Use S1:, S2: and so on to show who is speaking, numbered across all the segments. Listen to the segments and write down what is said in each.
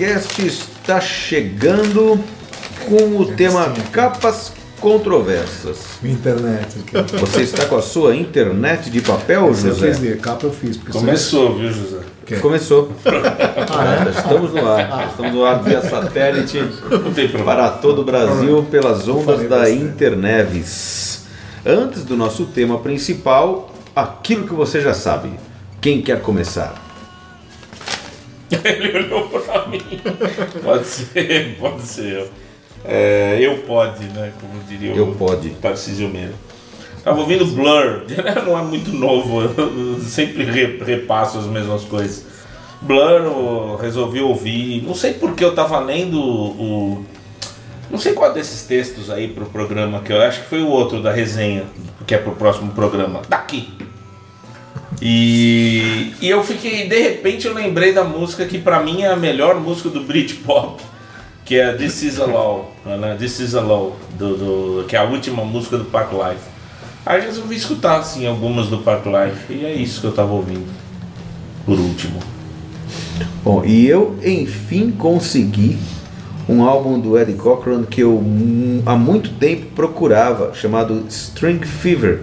S1: PoeiraCast está chegando com o tema capas controversas.
S2: Internet. aqui.
S1: Você está com a sua internet de papel,
S2: Essa eu
S1: José?
S2: fiz ler, capa eu fiz. porque
S3: Começou, viu, José?
S1: Começou.
S2: Ah, é?
S1: Estamos no ar. Estamos no ar via satélite
S3: Não tem problema.
S1: para todo o Brasil pelas ondas da. Interneves. Antes do nosso tema principal, aquilo que você já sabe. Quem quer começar?
S3: Ele olhou pra mim. Pode ser, pode ser eu. É, eu pode, né? Como diria
S1: Eu
S3: o
S1: pode.
S3: Tarcísio Meira. Tava ouvindo Blur, não é muito novo, eu sempre re- repasso as mesmas coisas. Blur, resolvi ouvir, não sei porque eu tava lendo o. Não sei qual desses textos aí pro programa, que eu acho que foi o outro da resenha, que é pro próximo programa. Daqui! E, e eu fiquei, de repente eu lembrei da música que pra mim é a melhor música do Britpop, que é This Is a Law, né? This Is a Law, do, do- que é a última música do Park Life. Aí resolvi escutar assim algumas do Park Life e é isso que eu tava ouvindo. Por último.
S1: Bom, e eu enfim consegui um álbum do Eddie Cochran que eu hum, há muito tempo procurava, chamado String Fever,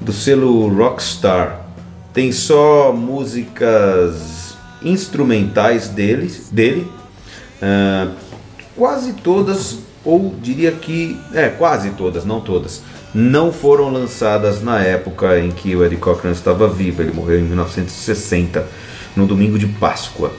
S1: do selo Rockstar. Tem só músicas instrumentais dele, dele ah, quase todas, ou diria que, é, quase todas, não todas, não foram lançadas na época em que o Eddie Cochran estava vivo. Ele morreu em 1960, no domingo de Páscoa.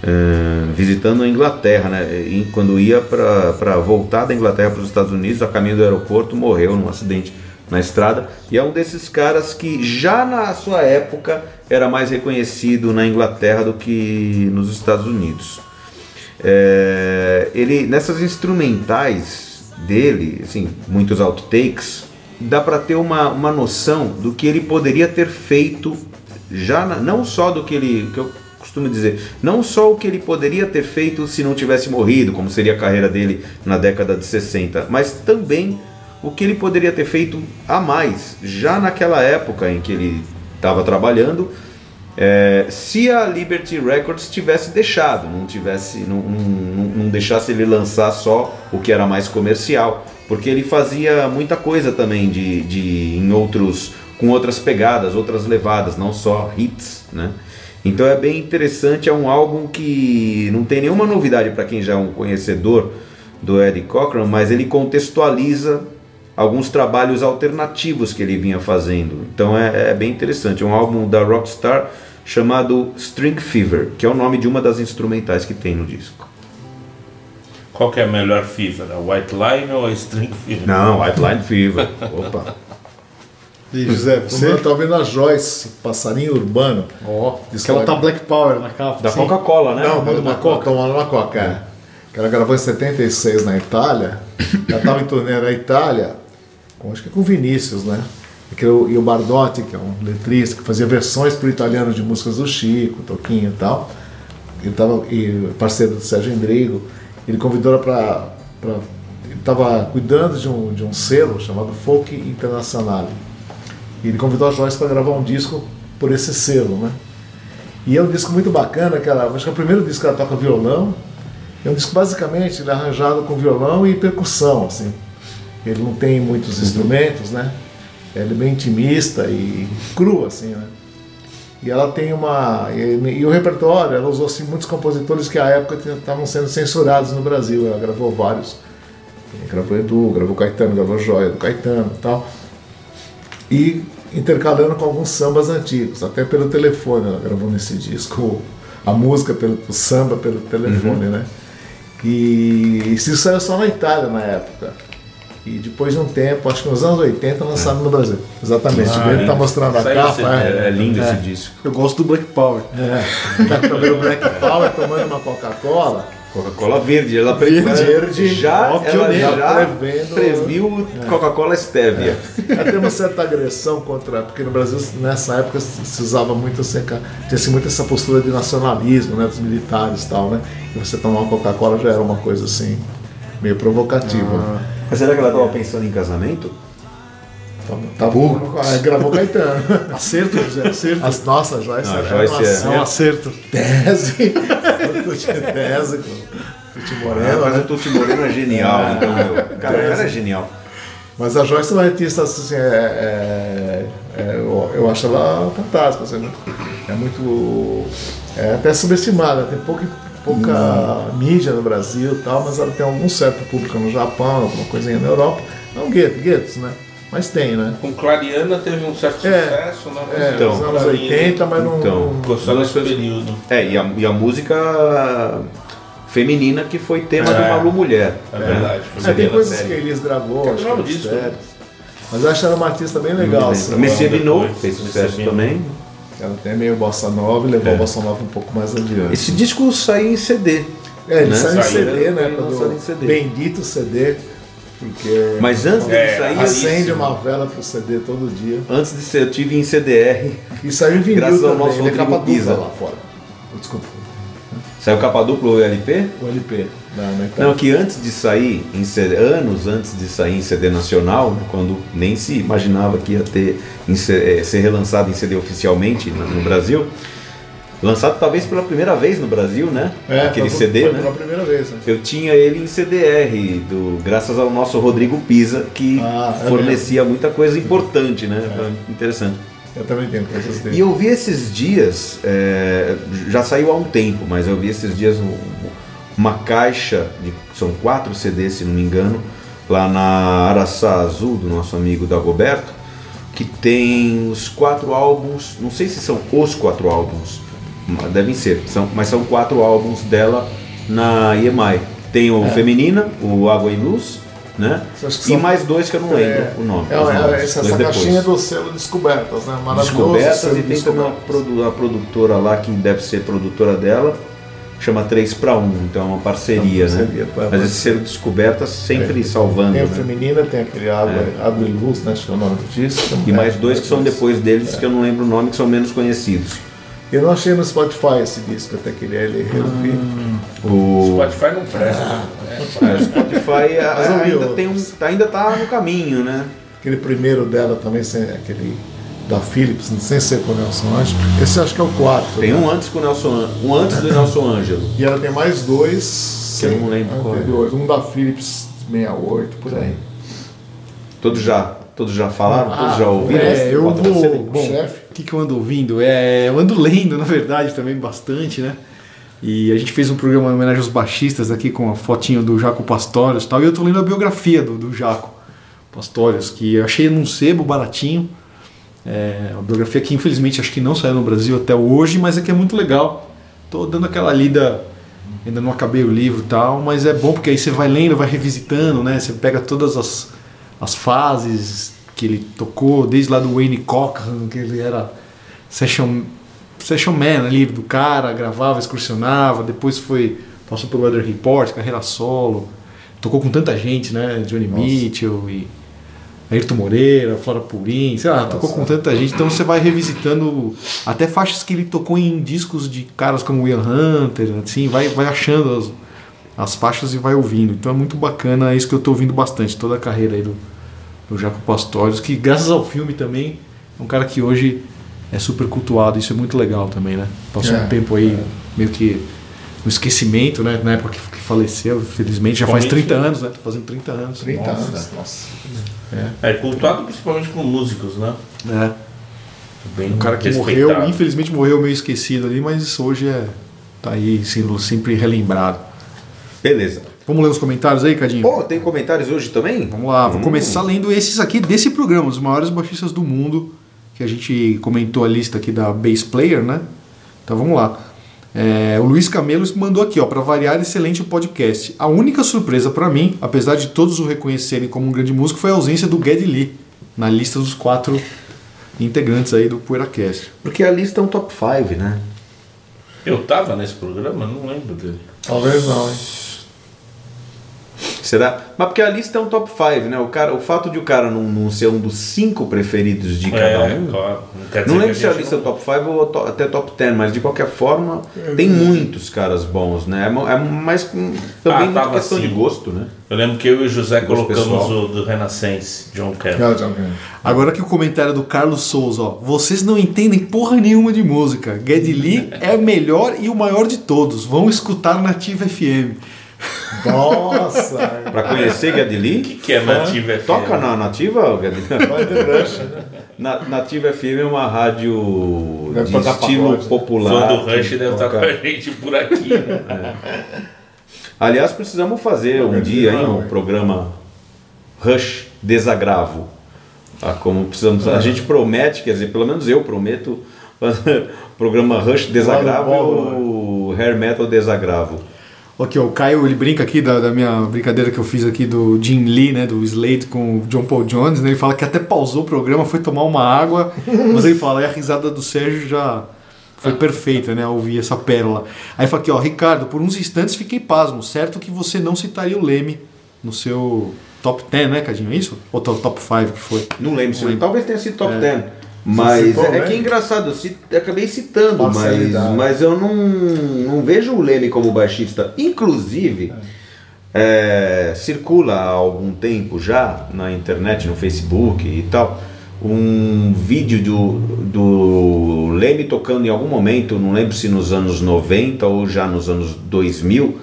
S1: Eh, visitando a Inglaterra, né? E quando ia para voltar da Inglaterra para os Estados Unidos, a caminho do aeroporto, morreu num acidente na estrada. E é um desses caras que já na sua época era mais reconhecido na Inglaterra do que nos Estados Unidos. É, ele nessas instrumentais dele, assim, muitos outtakes, dá para ter uma, uma noção do que ele poderia ter feito já na- não só do que ele que eu costumo dizer, não só o que ele poderia ter feito se não tivesse morrido, como seria a carreira dele na década de 60, mas também o que ele poderia ter feito a mais já naquela época em que ele estava trabalhando é, se a Liberty Records tivesse deixado, não tivesse, não, não, não deixasse ele lançar só o que era mais comercial, porque ele fazia muita coisa também de, de em outros com outras pegadas, outras levadas, não só hits, né? Então é bem interessante, é um álbum que não tem nenhuma novidade para quem já é um conhecedor do Eddie Cochran, mas ele contextualiza alguns trabalhos alternativos que ele vinha fazendo. Então é, é bem interessante. É um álbum da Rockstar chamado String Fever, que é o nome de uma das instrumentais que tem no disco.
S3: Qual que é a melhor Fever? A White Line ou a String Fever?
S1: Não, White Line Fever. Opa.
S2: E José, você tá vendo a Joyce, passarinho urbano.
S4: Ó,
S2: Diz
S4: que ela tá Black Power na capa.
S1: Da. Coca-Cola, né?
S2: Não, manda uma coca, tomando uma coca. é. Que ela gravou em 76 na Itália. Ela estava em turnê na Itália, com, acho que com Vinícius, né? O, e o Bardotti, que é um letrista, que fazia versões para o italiano de músicas do Chico, Toquinho e tal. Ele tava, e parceiro do Sérgio Endrigo. Ele convidou ela para. Ele estava cuidando de um, de um selo chamado Folk Internacional. E ele convidou a Joyce para gravar um disco por esse selo, né? E é um disco muito bacana, que ela, acho que é o primeiro disco que ela toca violão. É um disco basicamente é arranjado com violão e percussão, assim. Ele não tem muitos instrumentos, né? Ele é bem intimista e cru, assim, né? E ela tem uma. E, e o repertório, ela usou assim, muitos compositores que à época estavam sendo censurados no Brasil. Ela gravou vários. Gravou Edu, gravou Caetano, gravou Joia do Caetano e tal. E intercalando com alguns sambas antigos, até pelo telefone ela gravou nesse disco a música pelo o samba pelo telefone, né? E isso saiu só na Itália na época. E depois de um tempo, acho que nos anos 80, lançaram no Brasil. Exatamente.
S3: Ah,
S2: ele tá
S3: é.
S2: mostrando a
S3: Saiu
S2: capa.
S3: esse-
S2: é.
S1: É, é lindo
S2: É.
S1: esse disco.
S4: Eu gosto do Black Power.
S2: É, tá comendo Black Power, tomando uma Coca-Cola.
S1: Coca-Cola verde, ela
S2: Verde, verde,
S1: já, ela
S2: pioneiro,
S1: já
S2: prevendo-
S1: previu Coca-Cola Stevia.
S2: Até uma certa agressão contra. Porque no Brasil, nessa época, se usava muito assim, tinha assim, muito essa postura de nacionalismo, né? Dos militares e tal, né? E você tomar uma Coca-Cola já era uma coisa assim, meio provocativa.
S1: Mas será que ela estava pensando em casamento?
S2: Tá, tá bom, aí gravou Caetano.
S4: Acerto, José, acerto.
S2: As nossas Joyce,
S1: Ah,
S2: era
S1: Joyce é-
S2: ação,
S4: É um acerto.
S2: tese. Tese Tuti
S1: É,
S2: Moreno,
S1: mas
S2: né?
S1: o Tuti Moreno é genial, então, meu, cara, o cara é genial.
S2: Mas a Joyce é uma artista, assim, é, é- é- eu, eu acho ela fantástica, assim, é muito, é é até subestimada, tem pouca, pouca mídia no Brasil e tal, mas ela tem algum certo público no Japão, alguma coisinha na Europa, não gueto, guetos, né? Mas tem, né?
S3: Com Clariana teve um certo
S2: É.
S3: sucesso, né?
S2: É,
S1: Então,
S2: nos anos 80, mas não.
S1: então,
S3: só nesse período.
S1: É, e a, e a música feminina que foi tema de
S3: É.
S1: Malu Mulher.
S3: É verdade.
S2: É, tem
S1: da
S2: coisas
S1: série.
S2: que a Elis gravou,
S3: Tem
S2: acho que
S3: disso,
S2: séries. Mas eu acho ela uma artista bem legal. Assim,
S1: Messia
S3: depois,
S1: Binot
S3: depois,
S1: fez sucesso também.
S2: Ela tem meio bossa nova e levou
S1: É.
S2: a bossa nova um pouco mais adiante.
S1: Esse disco saiu em CD.
S2: É, ele
S1: né?
S2: saiu em CD, né? quando-
S1: em CD.
S2: Bendito CD. Porque
S1: Mas antes dele
S3: É,
S1: sair,
S2: acende uma vela pro CD todo dia.
S1: antes de ser, eu tive em CDR.
S2: E saiu em vinil
S1: Graças ao
S2: também,
S1: nosso
S2: ele é capa
S1: Rodrigo
S2: dupla lá fora. Desculpa,
S1: Saiu capa dupla o LP?
S2: o LP. Na, na
S1: Não, que antes de sair em anos antes de sair em CD nacional, né, quando nem se imaginava que ia ter em eh, ser relançado em CD oficialmente no, no Brasil, lançado talvez pela primeira vez no Brasil, né?
S2: É,
S1: Aquele
S2: foi-
S1: CD,
S2: foi
S1: né?
S2: pela primeira vez, né?
S1: Eu tinha ele em CDR, do, graças ao nosso Rodrigo Pisa, que
S2: Ah, é
S1: fornecia muita coisa importante, né? Interessante.
S2: Eu também tenho coisas dele.
S1: E eu vi esses dias, é, já saiu há um tempo, mas eu vi esses dias um- uma caixa, de, são quatro CDs se não me engano, lá na Araçá Azul, do nosso amigo Dagoberto, que tem os quatro álbuns, não sei se são os quatro álbuns, mas devem ser, são, mas são quatro álbuns dela na EMI. Tem o Feminina, o Água e Luz, né?
S2: É.
S1: E mais dois que eu não lembro
S2: É,
S1: o nome.
S2: é, é, essa, essa caixinha do selo Descobertas, né? Maravilhoso.
S1: descobertas e tem também uma produ- produtora lá que deve ser produtora dela, chama 3 para 1, então é uma parceria,
S2: É uma
S1: né?
S2: parceria, é,
S1: Mas esse selo descobertas sempre
S2: É.
S1: salvando,
S2: Tem o
S1: né?
S2: feminina, tem aquele água, água e luz, né? Acho que é o nome disso.
S1: E mais
S2: É,
S1: dois que são depois deles que eu não lembro o nome, que são menos conhecidos.
S2: Eu não achei no Spotify esse disco, até queria ele reouvir.
S1: O
S3: Spotify não presta.
S2: Ah.
S1: é, o Spotify a- ainda, tem um, ainda tá no caminho, né?
S2: Aquele primeiro dela também, sem, aquele da Philips, sem ser com o Nelson Ângelo. Esse eu acho que é o quarto.
S1: Tem
S2: né?
S1: um antes com o Nelson, um antes do Nelson Ângelo.
S2: E ela tem mais dois.
S1: Que eu não lembro qual é.
S2: anteriores. Um da Philips 68, por aí.
S1: Todos já, todos já falaram, todos
S2: Ah,
S1: já ouviram?
S4: É, eu vou. Bom,
S2: chefe.
S4: o que, que eu ando ouvindo? É, eu ando lendo, na verdade, também bastante, né? E a gente fez um programa em homenagem aos baixistas aqui com a fotinho do Jaco Pastorius e tal. E eu tô lendo a biografia do, do Jaco Pastorius, que eu achei num sebo baratinho. É, uma biografia que infelizmente acho que não saiu no Brasil até hoje, mas é que é muito legal. Tô dando aquela lida, ainda não acabei o livro e tal, mas é bom porque aí você vai lendo, vai revisitando, né? Você pega todas as, as fases que ele tocou, desde lá do Wayne Cochran, que ele era session, session man ali do cara, gravava, excursionava, depois foi passou pelo Weather Report, carreira solo, tocou com tanta gente, né? Johnny Mitchell e Ayrton Moreira, Flora Purim, sei lá, tocou com tanta gente, então você vai revisitando até faixas que ele tocou em discos de caras como Ian Hunter, assim, vai, vai achando as, as faixas e vai ouvindo. Então é muito bacana, é isso que eu estou ouvindo bastante, toda a carreira aí do, do Jaco Pastorius, que graças ao filme também é um cara que hoje é super cultuado, isso é muito legal também, né? Passou
S2: É,
S4: um tempo aí meio que no esquecimento, né? Na época que, que faleceu, felizmente, já faz
S3: Principalmente-
S4: 30 anos, né? Tá fazendo 30 anos.
S2: 30
S3: Nossa.
S2: anos. Nossa.
S3: É cultuado principalmente com músicos, né?
S4: É.
S3: Bem
S4: Um cara que morreu, infelizmente morreu meio esquecido ali, mas hoje é tá aí sendo sempre relembrado.
S1: Beleza.
S4: Vamos ler os comentários aí, Cadinho?
S1: Pô, tem comentários hoje também?
S4: Vamos lá, vou
S1: Hum.
S4: começar lendo esses aqui desse programa, os maiores baixistas do mundo, que a gente comentou a lista aqui da Bass Player, né? Então vamos lá. É, o Luiz Camelos mandou aqui, ó, para variar, excelente o podcast. A única surpresa para mim, apesar de todos o reconhecerem como um grande músico, foi a ausência do Geddy Lee na lista dos quatro integrantes aí do PoeiraCast.
S1: Porque a lista é um top 5, né?
S3: Eu tava nesse programa, não lembro dele.
S2: Talvez não, hein?
S1: Será? Mas porque a lista é um top 5, né? O, cara, o fato de o cara não, não ser um dos cinco preferidos de cada
S3: É,
S1: um.
S3: claro.
S1: Não
S3: dizer
S1: lembro se a lista é
S3: não-
S1: top 5 ou to- até top 10, mas de qualquer forma tem muitos caras bons, né? É É mais também
S3: Ah,
S1: muita
S3: tava
S1: questão
S3: assim.
S1: de gosto, né?
S3: Eu lembro que eu e o José colocamos
S1: pessoal.
S3: o do Renascense, John.
S2: Não, John Campbell.
S4: Agora que o comentário do Carlos Souza, ó. Vocês não entendem porra nenhuma de música. Geddy Lee é o melhor e o maior de todos. Vão escutar Nativa FM.
S2: Nossa!
S1: Pra conhecer Geddy
S3: O que, que é Nativa FM?
S1: toca na Nativa,
S2: Rush, né?
S1: Na, Nativa FM é uma rádio
S2: Deve
S1: de estilo
S2: pagode.
S1: popular.
S3: Fã do Rush deve estar com a gente por aqui, né?
S1: Aliás, precisamos fazer um dia hein, um programa Rush Desagravo. Ah, como precisamos, a gente promete, quer dizer, pelo menos eu prometo fazer o programa Rush Desagravo
S2: Lado
S1: e
S2: bom,
S1: o Hair Metal Desagravo.
S4: Ó, o Caio ele brinca aqui da, da minha brincadeira que eu fiz aqui do Jim Lee, né, do Slade com o John Paul Jones, né, ele fala que até pausou o programa, foi tomar uma água, mas ele fala, e a risada do Sérgio já foi perfeita, né, ouvir essa pérola. Aí fala aqui, ó, Ricardo, por uns instantes fiquei pasmo, certo que você não citaria o Leme no seu top 10, né, Cadinho, é isso? Ou top top 5 que foi?
S1: Não lembro, se
S4: Não lembro.
S1: talvez tenha sido top 10. Mas
S2: citou,
S1: é, é
S2: né?
S1: que é engraçado, eu, ci- eu acabei citando, mas, mas eu não, não vejo o Leme como baixista. Inclusive, é, circula há algum tempo já na internet, no Facebook e tal, um vídeo do, do Leme tocando em algum momento, não lembro se nos anos 90 ou já nos anos 2000,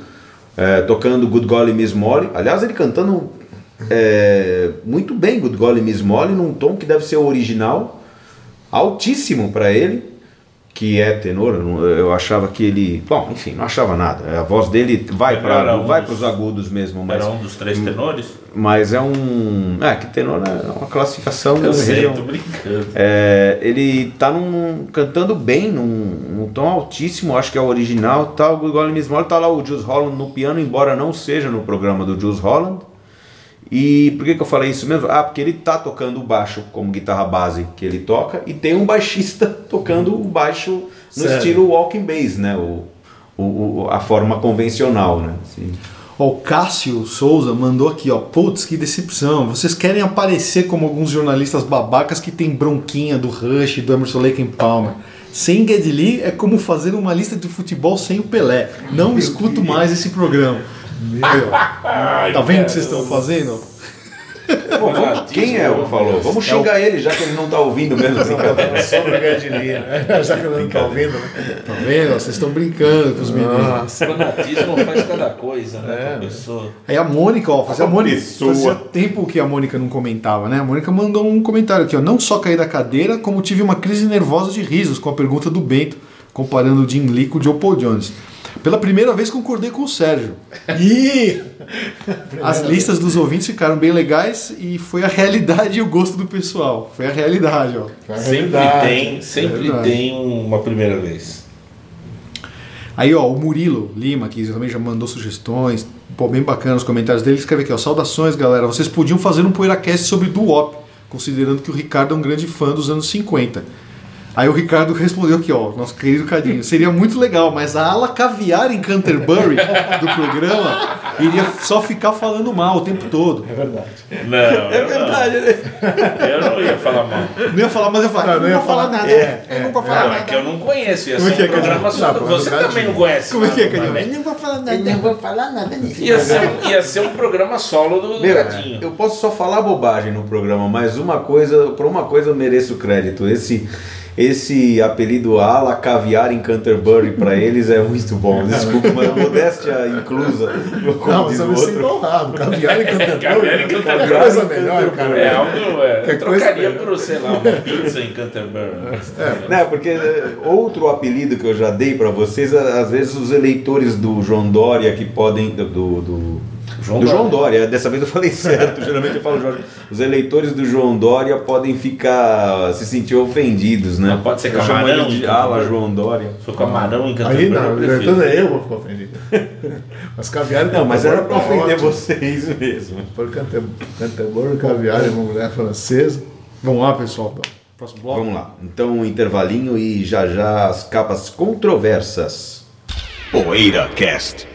S1: é, tocando Good Golly Miss Molly. Aliás, ele cantando é, muito bem Good Golly Miss Molly, num tom que deve ser o original, altíssimo para ele, que é tenor. eu achava que ele. Bom, enfim, não achava nada. A voz dele vai para
S3: um
S1: vai
S3: dos-
S1: os agudos mesmo, mas,
S3: Era um dos três tenores?
S1: mas é um. É, que tenor é uma classificação
S3: Eu sei,
S1: região-
S3: tô brincando.
S1: é, ele tá num, cantando bem, num, num tom altíssimo, acho que é o original. Tá, o Miss Molly, tá lá o Jules Holland no piano, embora não seja no programa do Jules Holland. E por que, que eu falei isso mesmo? Ah, porque ele tá tocando o baixo como guitarra base que ele toca, e tem um baixista tocando o baixo no
S2: Sério?
S1: estilo walking bass, né? O, o, o- a forma convencional, né? Assim.
S4: Ó, o Cássio Souza mandou aqui, ó. Putz, que decepção. Vocês querem aparecer como alguns jornalistas babacas que tem bronquinha do Rush e do Emerson Lake and Palmer. Sem Geddy Lee é como fazer uma lista de futebol sem o Pelé. Não escuto mais esse programa. Ó. Tá vendo o que vocês estão fazendo?
S1: Pô, vamos- quem é o que falou? Vamos xingar ele, já que ele não tá ouvindo mesmo. brincadeira.
S2: Geddy Lee, né? Já que eu não tô ouvindo, né?
S4: Tá vendo? Vocês estão brincando com os meninos.
S3: O fanatismo faz cada coisa, né? a pessoa.
S4: Aí a Mônica, ó, fazia, a Mônica, fazia tempo que a Mônica não comentava, né? A Mônica mandou um comentário aqui, ó. Não só caí da cadeira, como tive uma crise nervosa de risos com a pergunta do Bento, comparando o Jim Lee com o Joe Paul Jones. Pela primeira vez concordei com o Sérgio. E as listas dos ouvintes ficaram bem legais e foi a realidade e o gosto do pessoal. Foi a realidade, ó.
S2: É
S3: Sempre
S2: verdade.
S3: tem, sempre
S4: verdade.
S3: tem uma primeira vez.
S4: Aí, ó, o Murilo Lima, que também já mandou sugestões, pô, bem bacana os comentários dele, escreve aqui, ó, saudações, galera, vocês podiam fazer um PoeiraCast sobre Duop, considerando que o Ricardo é um grande fã dos anos 50. Aí o Ricardo respondeu aqui, ó, nosso querido Cadinho, seria muito legal, mas a ala caviar em Canterbury do programa iria só ficar falando mal o tempo todo.
S2: É verdade.
S3: Não,
S1: É
S3: eu
S1: verdade, né?
S3: não. Eu não ia falar mal.
S4: Não ia falar, mas eu falei,
S2: Não, não ia
S4: falar
S2: falar.
S4: nada.
S2: É,
S4: eu não vou falar
S3: Não,
S4: nada.
S3: é que eu não conheço. Ia
S4: Como é
S3: ser
S4: que é,
S3: um programa
S2: Cadinho?
S3: só. Você
S2: Cadinho.
S3: também não conhece.
S4: Como é que é,
S3: nada,
S4: Cadinho?
S3: né?
S4: Eu não vou falar nada.
S5: Eu não vou falar nada nisso.
S3: Ia ser, ia ser um programa solo do, do
S1: Meu,
S3: Cadinho.
S1: eu posso só falar bobagem no programa, mas uma coisa, por uma coisa eu mereço crédito. Esse esse apelido ala caviar em Canterbury pra eles é muito bom. Desculpa, mas modéstia inclusa.
S2: Não, você me sinto honrado. Caviar e
S3: Caviar
S2: Canterbury.
S3: em Canterbury.
S2: Que coisa melhor, cara.
S3: É algo. É,
S2: Que coisa
S3: trocaria
S2: melhor.
S3: por, sei lá, uma pizza em Canterbury.
S1: Né, porque é, outro apelido que eu já dei pra vocês, às vezes os eleitores do João Dória que podem do, do
S3: João
S1: do João
S3: Dória.
S1: Dória. Dessa vez eu falei certo. Geralmente eu falo Jorge. Os eleitores do João Dória podem ficar se sentir ofendidos, né?
S3: Não pode ser
S1: Eu
S3: camarão,
S1: ele de ala João Dória.
S3: Foi camarão em
S2: Aí não,
S3: eu
S2: então é eu vou ficar ofendido. Mas caviar e
S1: Não, mas era
S2: tá
S1: ofender vocês mesmo.
S2: Por Canterbury, caviar e uma mulher francesa.
S4: Vamos lá, pessoal. Próximo bloco.
S1: Vamos lá. Então, um intervalinho e já já as capas controversas.
S6: Poeira Cast.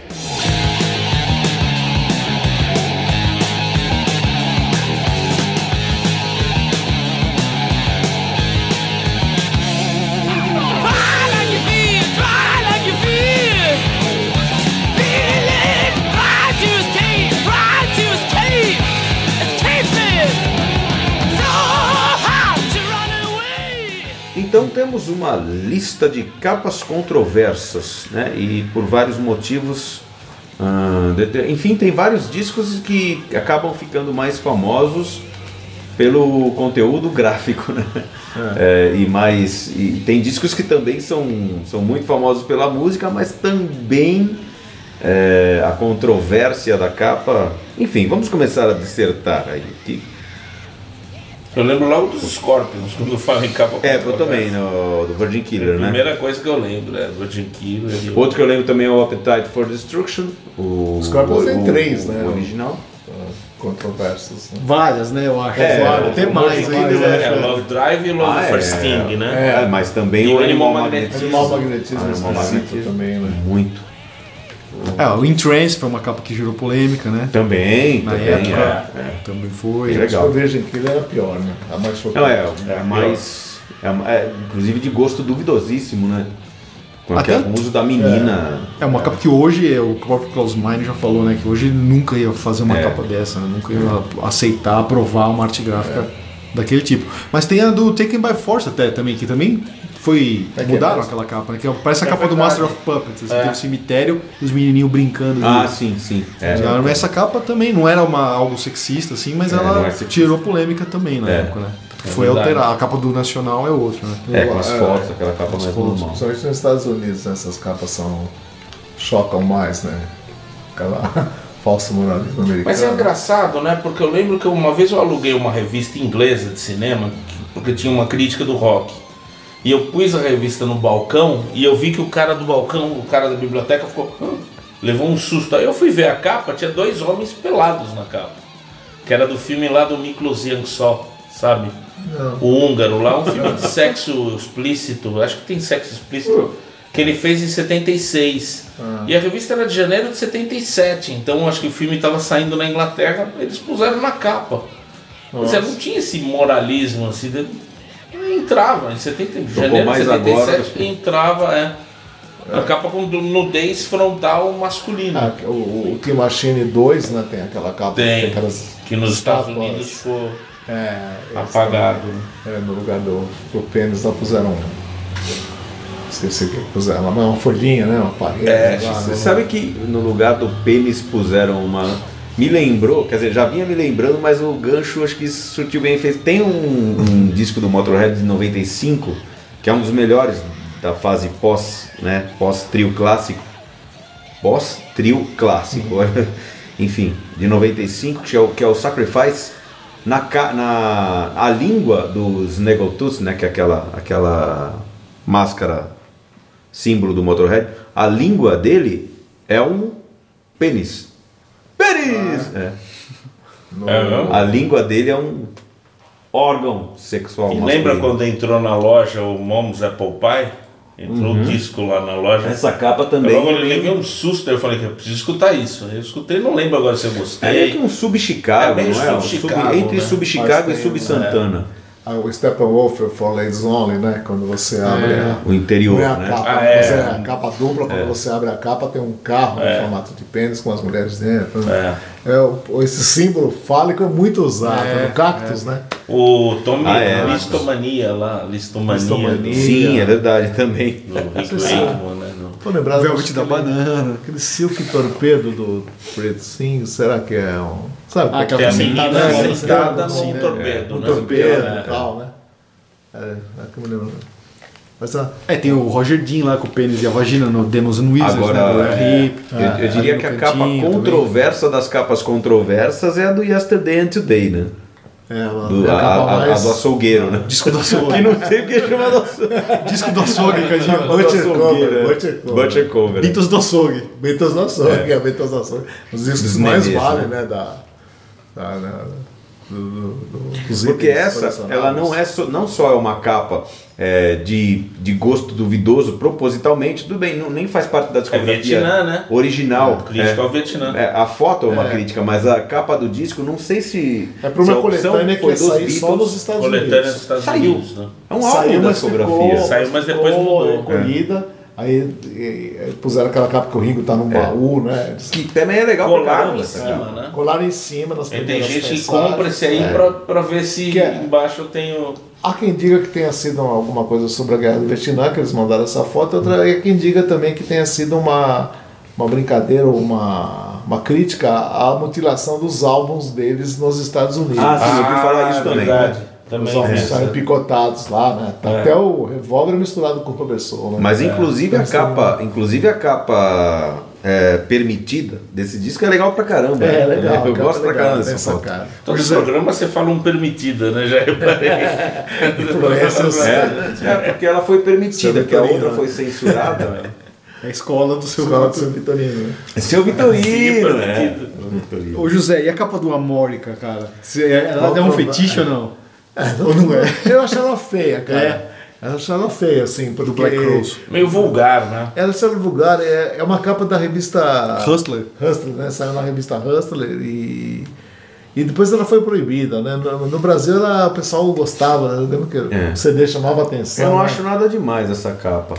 S1: temos uma lista de capas controversas, né? E por vários motivos. ah, enfim, tem vários discos que acabam ficando mais famosos pelo conteúdo gráfico, né? É, e mais. E tem discos que também são, são muito famosos pela música, mas também é, a controvérsia da capa. Enfim, vamos começar a dissertar aí. Que-
S3: Eu lembro logo dos Scorpions, quando falo em capa
S1: é, eu também, no, do Virgin
S3: É
S1: Killer,
S3: a
S1: né?
S3: primeira coisa que eu lembro, é Virgin Killer. e-
S1: Outro que eu lembro também é o Appetite for Destruction. O
S2: Scorpions tem
S1: o-
S2: três,
S1: o
S2: né?
S1: original.
S2: Controversas. Né?
S4: Várias, né? Eu acho.
S1: É,
S4: Várias,
S1: o-
S4: até
S1: o
S4: mais ainda. Né?
S3: É, Love Drive e Love
S1: Ah,
S3: for
S1: é.
S3: Sting, né?
S1: É, mas também
S3: E
S1: o
S3: o
S1: Animal
S3: Animal
S1: Magnetism.
S2: Animal magnetismo
S1: Animal
S2: esquisito
S1: Magnetism.
S2: também, né?
S1: Muito.
S4: É, o In Trance foi uma capa que gerou polêmica, né?
S1: Também,
S4: Na
S1: também.
S4: época.
S1: é, é.
S4: Também foi.
S2: Que
S1: legal.
S2: o Virgin Killer era pior, né? A mais
S1: Não, é,
S2: chocante.
S1: é mais. É, é, inclusive de gosto duvidosíssimo, né? Com,
S4: Até-
S1: o uso da menina.
S4: É uma capa que hoje, é, o próprio Klaus Meine já falou, né? Que hoje nunca ia fazer uma
S1: É.
S4: capa dessa, né? Nunca ia aceitar, aprovar uma arte gráfica daquele tipo. Mas tem a do Taken by Force até também, que também foi.
S2: É
S4: mudaram
S2: é
S4: aquela capa, né? Que parece a
S3: É
S4: capa do. Master of Puppets. Assim,
S3: É.
S4: Tem o cemitério e os menininhos brincando.
S1: Ah, sim, sim. É.
S4: Essa capa também não era uma, algo sexista, assim, mas
S1: É,
S4: ela
S1: é
S4: tirou polêmica também na
S1: É.
S4: época, né?
S3: É
S4: Foi alterar. A capa do Nacional é outra, né?
S1: É, com as
S2: É,
S1: fotos, aquela capa
S4: as
S1: mais
S4: fotos,
S1: normal.
S2: Principalmente nos Estados Unidos, né, essas capas são. chocam mais, né? Aquela falso moralismo americano.
S3: Mas é engraçado, né? Porque eu lembro que uma vez eu aluguei uma revista inglesa de cinema, porque tinha uma crítica do rock. E eu pus a revista no balcão e eu vi que o cara do balcão, o cara da biblioteca, ficou. "Hã?" levou um susto. Aí eu fui ver a capa, tinha dois homens pelados na capa. Que era do filme lá do Miklos Jansó, sabe? O húngaro lá, um filme de sexo explícito, acho que tem sexo explícito, que ele fez em 76. E a revista era de janeiro de 77, então acho que o filme estava saindo na Inglaterra, eles puseram na capa. Quer dizer, não tinha esse moralismo assim, de- entrava em 70, janeiro de
S1: mais
S3: 77,
S1: agora.
S3: entrava, é. A capa com nudez frontal masculina.
S2: Ah, o, o Machine 2, né? Tem aquela capa
S3: Tem.
S2: tem aquelas
S3: que nos Estados
S2: estátuas.
S3: Unidos ficou
S2: É,
S3: apagado.
S2: também, é, no lugar do, do pênis lá puseram um. Esqueci o que puseram lá, mas uma folhinha, né? Uma parede.
S3: É,
S2: lá,
S1: Você
S2: né?
S1: sabe que no lugar do pênis puseram uma. Me lembrou, quer dizer, já vinha me lembrando, mas o gancho acho que surtiu bem efeito. Tem um, um disco do Motorhead de 95, que é um dos melhores da fase pós, né? Pós-trio clássico. Pós-trio clássico. Enfim, de 95, que é o, que é o Sacrifice. Na, na a língua dos Snaggletooth, né? Que é aquela, aquela máscara símbolo do Motorhead, a língua dele é um pênis. Pênis! É.
S2: No-
S3: É?
S1: A língua dele é um órgão sexual
S3: E
S1: masculino.
S3: lembra quando entrou na loja o Mom's Apple Pie? Entrou o disco lá na loja.
S1: Essa capa
S3: Eu
S1: também.
S3: logo levei um susto, eu falei que eu preciso escutar isso. Eu escutei, não lembro agora se eu
S1: É meio
S3: gostei.
S1: que um sub-Chicago,
S3: É meio
S1: não é? Um
S3: sub-Chicago,
S1: sub- entre
S3: né?
S1: sub-Chicago e
S2: Mas
S1: sub-Santana.
S2: a- o Steppenwolf for Ladies Only, né? Quando você abre a,
S1: O interior,
S2: é
S1: né?
S2: capa,
S3: Ah, é.
S2: mas é a capa dupla, quando você abre a capa tem um carro em formato de pênis com as mulheres dentro. né? É, o- esse símbolo fálico é muito usado
S4: É,
S2: no cactus, né?
S3: O Tommy
S1: Ah, é.
S3: Listomania lá, Listomania,
S2: Listomania.
S1: Sim, é verdade também.
S3: do Rick. Wakeman, né?
S2: Tô lembrado
S4: Velvet da banana.
S2: Aquele silk torpedo do Preto Sim, será que é um. Sabe?
S4: Ah,
S3: Tem a menina
S4: Sentada, né?
S3: sentada
S4: Assim,
S3: num
S4: né?
S3: torpedo,
S2: um
S3: né?
S2: torpedo
S3: É.
S2: e tal, né? É, é que eu me lembro. Mas ah,
S4: É, tem o Roger Dean lá com o pênis e a vagina no Demons and Wizards,
S1: Agora,
S4: né? Do
S1: é, eu, eu diria
S4: ali
S1: que a capa
S4: cantinho também.
S1: controversa das capas controversas é a do Yesterday and Today, né?
S2: É,
S1: Do,
S2: é
S1: a,
S2: a
S1: a- a do açougueiro, né?
S4: Disco do açougue.
S1: Que não sei porque é chamado açougue.
S4: Disco do açougue, Cadinho.
S2: Butcher
S1: açougueiro,
S2: Cover,
S1: é.
S2: Butcher Cover.
S1: Butcher Cover.
S4: Beatles do açougue.
S2: Beatles do Açougue, é, Beatles do Açougue. Os discos
S1: Dos
S2: que mais valem,
S1: né?
S2: né? Da, da, da- do, do, do, dos
S1: Porque essa, ela não é só, não só é uma capa é, de, de gosto duvidoso propositalmente, tudo bem, não, nem faz parte da discografia
S3: Vietnã, né?
S1: original.
S3: Crítica ao Vietnã.
S1: É, a foto é uma crítica, mas a capa do disco, não sei se.
S2: É para uma coletânea que
S1: foi dos
S2: só nos Estados
S3: Coletânea dos
S2: Unidos.
S3: Estados
S1: Saiu.
S3: Unidos, né?
S1: É um álbum
S2: Saiu,
S1: da discografia.
S2: ficou,
S3: Saiu, mas depois
S2: ficou
S3: mudou.
S2: recolhida. Aí e- e- puseram aquela capa que o Ringo tá num baú, né?
S1: Que também é legal
S3: Colaram
S1: caramba.
S3: em cima, né?
S2: Colaram em cima nas
S3: E tem
S2: primeiras
S3: gente que compra esse aí
S2: É.
S3: pra, pra ver se
S2: Que é-
S3: embaixo eu tenho.
S2: Há quem diga que tenha sido alguma coisa sobre a guerra do Vietnã, que eles mandaram essa foto, outra há quem diga também que tenha sido uma, uma brincadeira ou uma, uma crítica à mutilação dos álbuns deles nos Estados Unidos.
S1: Ah, sim, eu ouvi falar isso também.
S3: verdade.
S2: Os
S3: Também. é.
S2: saem picotados lá, né? Tá
S3: É.
S2: Até o revólver misturado com o Soul, né?
S1: Mas inclusive a
S2: Então,
S1: capa, inclusive a capa é, permitida desse disco é legal pra caramba.
S2: É,
S1: né?
S2: legal.
S1: Eu
S2: a
S1: gosto
S2: é
S1: pra
S2: legal,
S1: caramba dessa foto.
S2: sacado.
S3: Todo programa você fala um permitida, né? Já reparei.
S2: Influências.
S1: É, é, porque ela foi permitida, porque a outra
S2: né?
S1: foi censurada.
S4: É a escola do seu
S2: Escola do seu Vitorino. né?
S1: Seu Vitorino, né?
S4: Ô José, e a capa do Amórica, cara? Ela é um
S2: é
S4: fetiche ou não?
S2: Ou não é? Eu acho ela feia, cara. Eu acho ela feia, assim, porque...
S4: Do Black Rose.
S3: Meio vulgar, né?
S2: Ela é vulgar, é, é uma capa da revista
S4: Hustler.
S2: Hustler, né? Saiu na revista Hustler e, e depois ela foi proibida, né? No, no Brasil ela, o pessoal gostava, né? Que
S1: É.
S2: o CD chamava atenção.
S1: Eu não
S2: né?
S1: acho nada demais essa capa.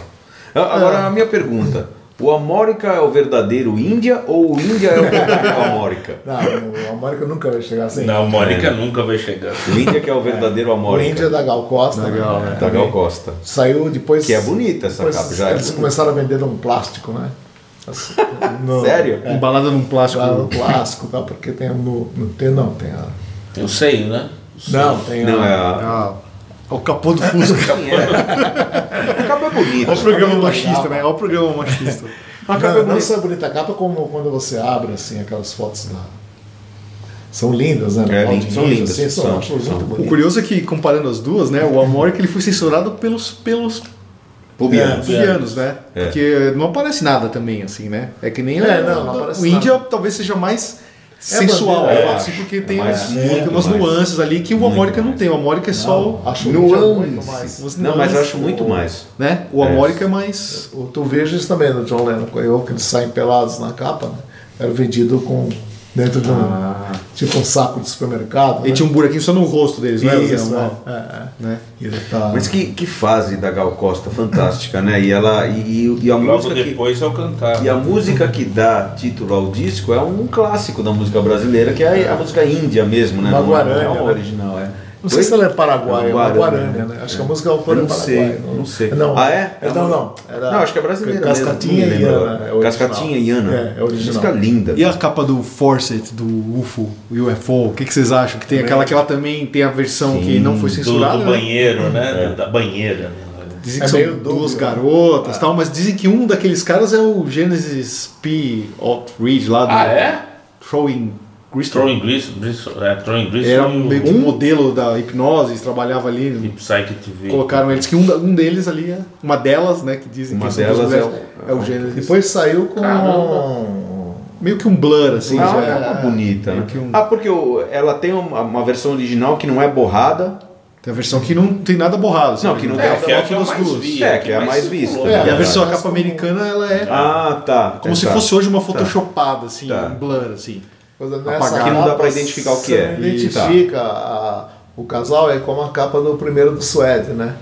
S1: Agora, a minha pergunta. O Amórica é o verdadeiro Índia ou o Índia é o verdadeiro Amórica?
S2: Não, o América nunca vai chegar assim.
S3: Não, Mônica nunca vai chegar.
S1: O Índia que é o verdadeiro
S2: O
S1: Amórica.
S2: Índia da Gal Costa. né?
S1: Da Gal Costa.
S2: Saiu depois.
S1: Que é bonita essa capa, já é
S2: Eles
S1: bonita.
S2: começaram a vender um plástico, né? No-
S1: Sério?
S4: Embalada num plástico.
S2: Lá no plástico, tá? porque tem no, no tem não, tem a.
S3: Eu sei, né?
S2: Não, tem
S1: Não,
S2: a.
S1: é a.
S4: Ah, o capô do Fusca.
S1: É. É bonita.
S4: Olha o programa machista, né? Olha o programa machista.
S1: A capa é
S2: Não, não
S1: bonita.
S2: só é bonita a capa, como quando você abre assim aquelas fotos da. São lindas, né?
S1: É,
S2: No
S1: lindas, são lindas,
S2: Assim, são,
S1: são, são.
S4: O
S2: bonito.
S4: curioso é que, comparando as duas, né? O Amórica ele foi censurado pelos, pelos
S1: Pubianos.
S4: pubianos, né?
S1: É.
S4: Porque não aparece nada também, assim, né? É que nem
S2: É,
S4: o-
S2: não, não
S4: o Índia talvez seja mais sensual,
S2: bandeira,
S4: eu
S1: é,
S4: acho, porque tem
S1: mais-
S4: umas,
S1: muito
S4: umas
S1: mais.
S4: nuances ali que o Amórica não tem. O Amórica é só
S2: Não, acho
S4: umas
S1: Não, mas eu
S4: nuances,
S1: acho muito mais.
S4: né? O
S1: É.
S4: Amórica é mais
S2: Tu Vejas também, do John Lennon, eu que eles saem pelados na capa, né? Era vendido com. Dentro de um. Tipo um saco de supermercado.
S4: Ele
S2: né?
S4: tinha um buraquinho só no rosto deles, não é?
S2: Isso, é,
S4: Uma-
S2: é, é.
S4: né?
S2: E Ele tá.
S1: Mas que, que fase da Gal Costa fantástica, né? E ela e, e- e a
S3: Logo
S1: música que
S3: depois eu cantar.
S1: e a música que dá título ao disco é um clássico da música brasileira, que é a música índia mesmo, né?
S2: Uma
S1: Não é- é
S2: né?
S1: original, é.
S2: Não sei se ela é paraguaia, é uma
S1: Guarânia,
S2: guarânia, né? Acho que a música é é
S1: não
S2: paraguaia.
S1: sei, não sei.
S2: Não,
S1: Ah, é?
S2: Não, não. Era
S1: Não, acho que é brasileira
S2: Cascatinha
S1: mesmo,
S2: e
S1: não me lembro
S2: Ana.
S1: agora.
S2: É.
S1: Cascatinha e Ana.
S2: É, é original.
S1: Música linda.
S4: E a capa do Forset, do UFO, UFO, o que, que vocês acham? Que tem aquela que ela também tem a versão que não foi
S3: Do,
S4: censurada,
S3: do
S4: né?
S3: banheiro, né? Da banheira. né?
S4: Dizem
S2: É
S4: que são
S2: meio dúbio,
S4: duas
S2: né?
S4: garotas e tal, mas dizem que um daqueles caras é o Genesis P. Alt-Reed lá do
S3: Ah, é?
S4: Throwing Crystal.
S3: Throwing Grissom. Grissom- É, Throwing Grissom
S4: Era
S3: e o-
S4: meio que um modelo da hipnose, trabalhava ali.
S3: e Psyche TV.
S4: Colocaram eles que um, um deles ali é uma delas, né? Que dizem
S1: Uma
S4: que
S1: delas é
S4: mulheres,
S1: o-
S4: é o Genesis.
S2: Depois saiu com.
S4: meio que um blur, assim.
S1: Ah,
S4: já
S1: é uma bonita, né?
S4: um-
S1: Ah, porque ela tem uma, uma versão original que não é borrada.
S4: Tem a versão que não tem nada borrado. assim,
S1: Não, que não
S4: né?
S1: tem
S3: É,
S1: a
S3: é
S4: foto
S3: que eu
S4: das duas.
S3: vi.
S1: É, que é a mais vista.
S3: né?
S4: E a
S1: É,
S4: versão a capa americana, ela é
S1: Ah, tá.
S4: como se
S1: tá.
S4: fosse hoje uma photoshopada, assim,
S1: Tá.
S4: um blur, assim.
S2: Coisa
S4: Apagado.
S1: Que não dá pra identificar o que é.
S2: Você não identifica a- o casal é como a capa do primeiro do Suede, né?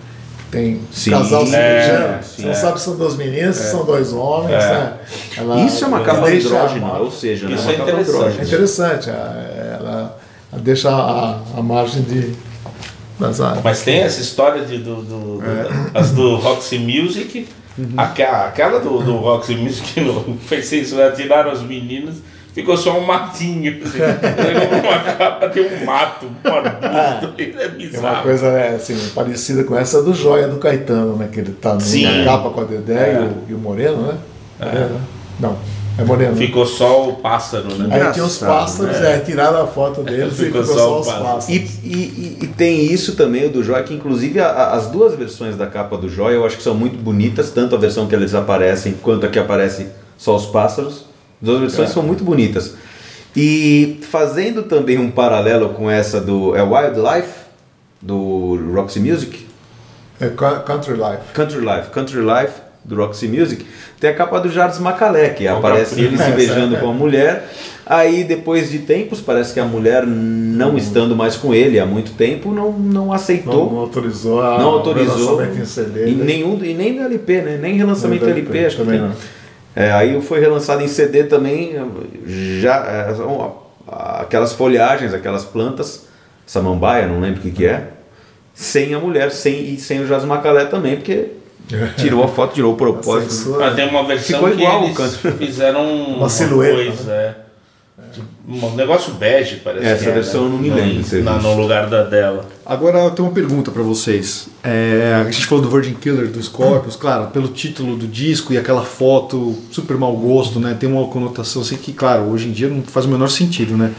S2: Tem
S1: Sim.
S2: casal se
S3: É,
S2: beijando.
S1: sim.
S2: Você não sabe se são duas meninas, se são dois homens,
S3: É.
S2: né? Ela
S1: Isso é uma capa andrógena, ou seja, né,
S3: Isso
S1: uma
S3: é
S1: capa
S3: interessante.
S2: É interessante, ela, ela deixa a, a margem de. Das áreas.
S3: Mas tem essa história de, do, do, do- as do Roxy Music, aquela, aquela do, do Roxy Music no fez isso, né? tiraram as meninas, ficou só um matinho. Assim. uma capa tem um mato, um arbusto, é
S2: É uma
S3: bizarro.
S2: coisa né, assim, parecida com essa do Joia do Caetano, né? Que ele tá
S3: Sim.
S2: na capa com a Dedé e,
S3: É.
S2: o, e o Moreno, né? Moreno, né? Não, é Moreno. né?
S3: Ficou só o pássaro, né?
S2: Aí tinha os pássaros, é. tiraram a foto deles e
S3: Ficou
S2: ficou
S3: só
S2: só os
S3: pássaro.
S2: pássaros.
S1: E, e- e- e tem isso também, o do Joia, que inclusive a- a- as duas versões da capa do Joia eu acho que são muito bonitas, tanto a versão que eles aparecem quanto a que aparece só os pássaros. As duas versões são muito bonitas. E fazendo também um paralelo com essa do é Wildlife, do Roxy Music,
S2: É co- Country Life.
S1: Country Life, Country Life do Roxy Music, tem a capa do Jardim Macalé, que
S3: Obra
S1: aparece ele se beijando com a mulher. Aí depois de tempos, parece que a mulher não estando mais com ele há muito tempo, não, não
S2: Não,
S1: aceitou,
S2: não autorizou a
S1: não autorizou
S2: relançamento em CD.
S1: e
S2: né?
S1: nenhum e nem no LP, né? Nem relançamento LP,
S2: LP,
S1: acho que
S2: também
S1: tem.
S2: não.
S1: É, aí foi relançado em CD também, já é, são aquelas folhagens, aquelas plantas, samambaia, não lembro o que que é, sem a mulher, sem e sem o Jazz Macalé também, porque tirou a foto, tirou o propósito.
S3: Ah, tem uma versão
S1: Ficou
S3: que
S1: igual o
S3: eles
S1: canto.
S3: fizeram uma,
S2: silhueta,
S3: coisa, é. Um negócio bege, parece
S1: Essa
S3: que é,
S1: versão
S3: né?
S1: eu não me
S3: No-
S1: lembro.
S3: No lugar da dela.
S4: Agora eu tenho uma pergunta pra vocês. É, a gente falou do Virgin Killer do Scorpions, claro, pelo título do disco e aquela foto super mau gosto, né? Tem uma conotação assim que, claro, hoje em dia não faz o menor sentido, né?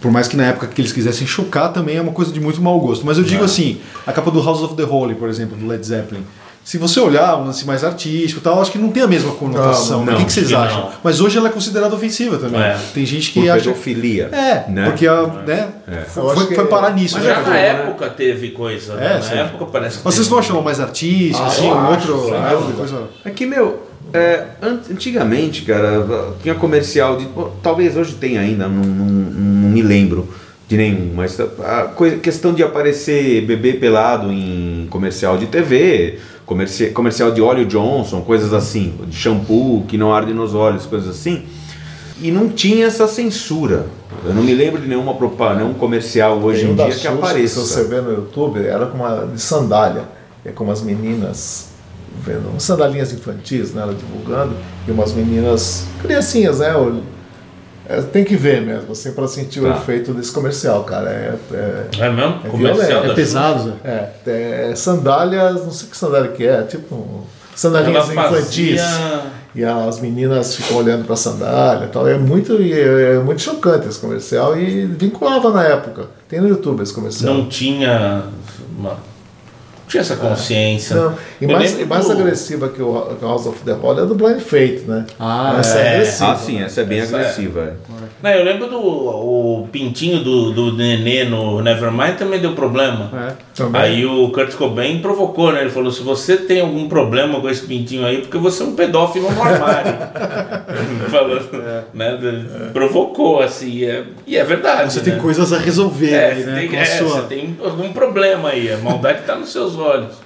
S4: Por mais que na época que eles quisessem chocar também é uma coisa de muito mau gosto. Mas eu digo assim, a capa do House of the Holy, por exemplo, do Led Zeppelin. Se você olhar um lance mais artístico e tal, acho que não tem a mesma conotação.
S2: Não,
S4: né?
S1: não,
S4: o que, que vocês acham?
S3: não.
S4: Mas hoje ela é considerada ofensiva também.
S3: É.
S4: Tem gente que
S1: Por
S4: acha.
S1: pedofilia.
S4: É,
S1: né?
S4: porque a, né,
S2: Eu
S4: foi,
S2: que-
S4: foi parar nisso.
S3: Mas
S4: né?
S3: já na
S1: né?
S3: época teve coisa. né?
S4: É,
S3: na
S4: sim.
S3: época parece que
S4: Mas vocês não acham ela mais artística,
S2: Ah,
S4: assim, um outro.
S2: dúvida.
S4: coisa-
S1: É que, meu, é, an- antigamente, cara, tinha comercial de. Talvez hoje tenha ainda, não, não, não me lembro de nenhum, mas a coisa, questão de aparecer bebê pelado em comercial de TV, comerci, comercial de óleo Johnson, coisas assim, de shampoo que não arde nos olhos, coisas assim. E não tinha essa censura. Eu não me lembro de nenhuma propaganda, nenhum comercial hoje em dia que apareça.
S2: Se você vê no YouTube, era com uma de sandália. É com umas meninas, vendo, sandalinhas infantis, né? Ela divulgando, e umas meninas, criancinhas, né? O- é, tem que ver mesmo, assim, para sentir o
S1: Tá.
S2: efeito desse comercial, cara. É, é,
S3: É mesmo?
S2: É
S3: Comercial
S4: É pesado,
S2: é, é sandálias, não sei que sandália que é, tipo um- sandalinhas
S3: Ela
S2: infantis.
S3: fazia-
S2: E as meninas ficam olhando para a sandália e tal. É muito, é muito chocante esse comercial e vinculava na época. Tem no YouTube esse comercial.
S3: Não tinha. Uma, tinha essa consciência.
S2: Não, e
S3: Eu
S2: mais,
S3: lembro
S2: mais agressiva que o House of the Holy é do Blind Fate, né?
S4: Ah,
S2: essa é,
S3: é.
S2: agressiva.
S1: Ah, sim, essa é bem
S3: Essa é.
S1: agressiva. é.
S3: Não, eu lembro do o pintinho do, do nenê no Nevermind também deu problema.
S4: É.
S2: Também.
S3: Aí o Kurt Cobain provocou, né? Ele falou: se você tem algum problema com esse pintinho aí, porque você é um pedófilo no armário. Falou, né? Provocou, assim. é- e é verdade.
S4: Você
S3: né?
S4: tem coisas a resolver
S3: É,
S4: aí, né?
S3: tem,
S4: com a
S3: é,
S4: sua-
S3: você tem algum problema aí. A maldade está nos seus olhos.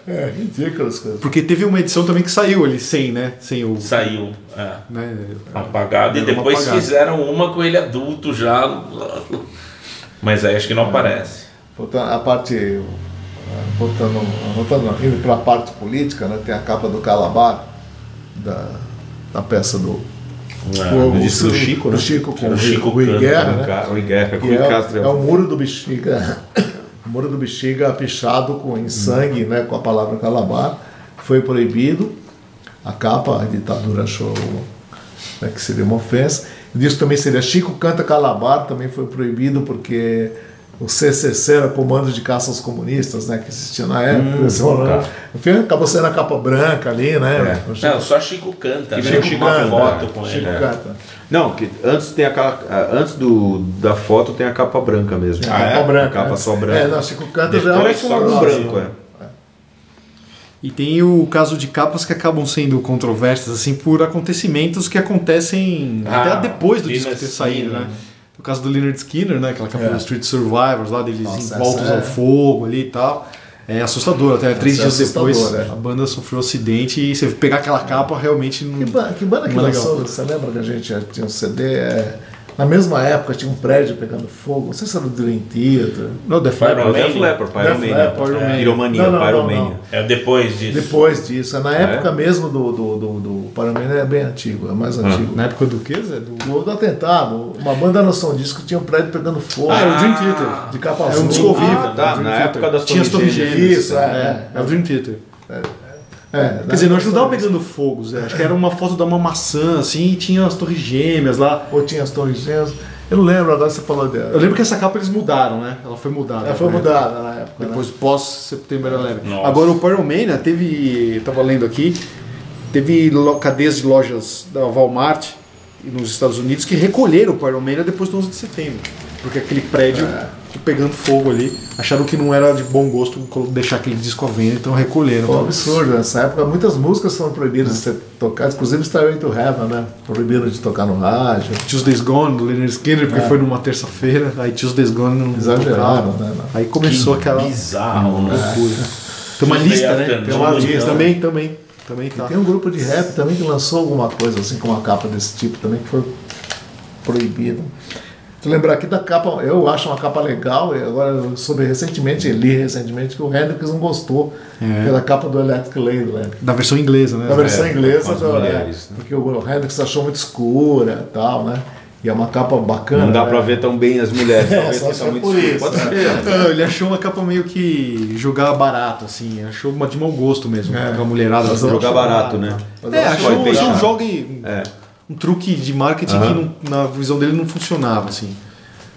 S2: É, ridículo as coisas.
S4: Porque teve uma edição também que saiu ali sem, né? Sem o.
S3: Saiu. É.
S4: Né?
S3: Apagado. E depois
S4: apagada.
S3: fizeram uma com ele adulto já. Mas aí acho que não aparece.
S2: Voltando a parte. Voltando, voltando indo para a parte política, né? Tem a capa do Calabar, da, da peça do. o-
S1: do disco do
S2: o-
S1: Chico,
S2: do
S1: né?
S2: Chico com
S3: O
S2: o
S3: Chico
S2: Rui Guerra,
S1: Rui
S2: né?
S1: Ca- Rui Guerra,
S2: Que
S1: Rui
S2: é,
S1: Castro.
S2: é o muro do bexiga, muro do bexiga pichado com, em sangue, né, com a palavra calabar, foi proibido. A capa, a ditadura achou né, que seria uma ofensa. Disso também seria Chico canta calabar, também foi proibido porque o CCC era Comando de Caça aos Comunistas, né, que existia na época. Esse rolando. Enfim, acabou sendo a capa branca ali, né? o Chico,
S3: Não, só Chico canta, né?
S2: Chico
S3: Chico uma
S2: canta,
S3: foto com
S2: Chico
S3: ele.
S2: canta.
S1: Não, que antes tem aquela. ah, Antes do, da foto tem a capa branca mesmo.
S2: A capa branca.
S1: A capa
S2: né?
S1: só branca.
S2: É, não, Chico canta já
S1: Depois
S2: é
S1: só com
S2: um
S1: branco, é.
S4: E tem o caso de capas que acabam sendo controversas, assim, por acontecimentos que acontecem
S3: Ah,
S4: até depois do disco ter saído,
S3: né?
S4: né? No caso do Leonard Skinner, né? Aquela capa
S2: É.
S4: do Street Survivors lá, deles
S2: Nossa, essa é-
S4: ao fogo ali e tal. É assustador, até três
S2: é
S4: dias depois
S2: é.
S4: a banda sofreu um acidente e você pegar aquela capa realmente não.
S2: Que, ba que banda que
S4: não é legal.
S2: lançou? Você lembra que a gente tinha um CD? É, na mesma época tinha um prédio pegando fogo. Não sei se era do Dream Theater.
S4: Não, The
S1: É o
S3: Pyromania.
S1: Def Leppard,
S2: Def
S1: Pyromania.
S4: Pyromania.
S1: Piromania,
S2: Não, não, não,
S1: Pyromania.
S2: não.
S3: É depois disso.
S2: Depois disso. É na época
S1: É?
S2: mesmo do, do, do, do Paramena, é bem antigo, é mais antigo.
S4: Na época do quê, Zé? Do...
S2: Do, do atentado, uma banda um disco que tinha um prédio pegando fogo.
S4: Ah, era o Dream Theater.
S2: De capa azul.
S4: um disco ao vivo.
S1: Ah, tá, na
S4: Theater.
S1: época das
S4: Tinha as
S1: Torres Gêmeas.
S2: Isso, é,
S4: é. É o Dream Theater.
S2: É,
S4: Quer dizer, não ajudava pegando fogo, Zé. Acho que era uma foto de uma maçã, assim, e tinha as torres gêmeas lá.
S2: Ou tinha as torres gêmeas. Eu não lembro, agora você falou dela.
S4: Eu lembro que essa capa eles mudaram, né? Ela foi mudada.
S2: Ela foi
S4: né?
S2: mudada na época. né?
S4: Depois, pós-September 11.
S3: Nossa.
S4: Agora, o Pyromania teve, eu tava lendo aqui, teve cadeias de lojas da Walmart nos Estados Unidos que recolheram o Pyromania depois do 11 de setembro. Porque aquele prédio
S2: É.
S4: ficou pegando fogo ali. Acharam que não era de bom gosto deixar aquele disco à venda, então recolheram.
S2: Foi um absurdo. Nessa época, muitas músicas foram proibidas de ser tocadas, inclusive Starway to Heaven, né? Proibiram de tocar no rádio.
S4: Tuesday's Gone, do Leonard Skinner, porque foi numa terça-feira, aí Tuesday's Gone não
S2: Exageraram,
S4: tocava.
S2: né?
S4: Aí começou aquela
S3: Bizarro, né?
S4: loucura. Tem uma lista, né? Tem uma lista. Também, também. Também tá.
S2: tem um grupo de rap também que lançou alguma coisa assim, com uma capa desse tipo também, que foi proibido. Eu lembrar aqui da capa, eu acho uma capa legal, agora eu soube recentemente, li recentemente, que o Hendrix não gostou
S4: É.
S2: pela capa do Electric Ladyland.
S4: Da versão inglesa, né?
S2: Na versão
S1: É,
S2: inglesa,
S1: com as
S2: do-
S1: mulheres,
S2: é,
S1: né?
S2: porque o Hendrix achou muito escura e tal, né? E é uma capa bacana.
S1: Não dá
S2: né?
S1: pra ver tão bem as mulheres.
S2: É,
S1: talvez
S2: só se for
S1: muito
S2: por isso,
S1: Pode
S2: né?
S1: ser.
S4: Não, ele achou uma capa meio que jogar barato, assim. Achou uma de mau gosto mesmo.
S2: É.
S4: Aquela mulherada.
S1: Jogar
S4: achou
S1: barato, né?
S2: Mas
S4: É, achou, achou um jogo, um,
S1: É.
S4: um truque de marketing
S1: Aham.
S4: que não- na visão dele não funcionava, assim.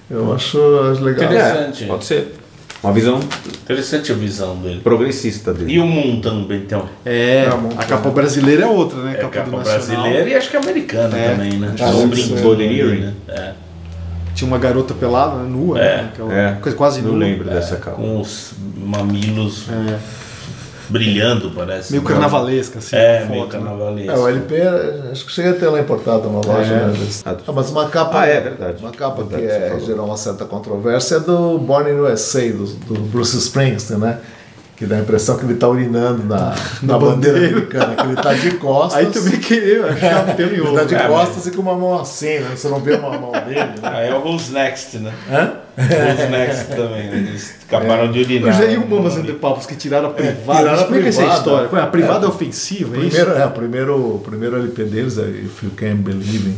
S2: Eu acho, acho legal.
S3: Interessante.
S1: É, pode ser. Uma visão
S3: Interessante a visão dele.
S1: progressista dele.
S3: E o Moon também, então?
S4: É,
S2: É,
S4: a capa brasileira é outra, né?
S3: É
S4: capa,
S3: capa
S4: do Nacional.
S3: brasileira e acho que americana
S4: É.
S3: também, né?
S2: Ah,
S3: um
S1: Earring.
S3: né? É.
S4: Tinha uma garota pelada, né, nua,
S3: É.
S4: né? Aquela
S1: É,
S4: coisa quase
S1: não
S4: nua.
S1: lembro dessa capa.
S3: Com os mamilos
S4: É,
S3: brilhando, parece.
S4: meio carnavalesca, assim.
S3: É,
S4: a
S3: meio
S4: foto, né?
S3: carnavalesco.
S2: É, o LP, acho que cheguei a ter lá importado na loja,
S4: É.
S2: né?
S1: Ah,
S2: Ah, mas uma capa.
S1: Ah, é verdade.
S2: Uma capa
S1: Verdade,
S2: que é, gerou uma certa controvérsia é do Born in USA, do, do Bruce Springsteen, né? Que dá a impressão que ele está urinando na, na bandeira
S4: bandeira.
S2: americana, que ele está de costas.
S4: Aí também queria achar pelo
S2: Ele está de
S3: É,
S2: costas e com uma mão assim, né? Você não vê uma mão dele, né?
S3: Ah, é o Who's Next, né?
S2: Hã?
S3: Who's Next também, né? Eles acabaram de urinar.
S4: Eu já ia o Mamas and the Papas que tiraram a privada.
S2: tiraram a
S4: Explica essa
S2: privada.
S4: história. Ué, A privada é, ofensiva, é isso?
S2: Primeiro, é, o primeiro, primeiro LP deles é If You Can Believe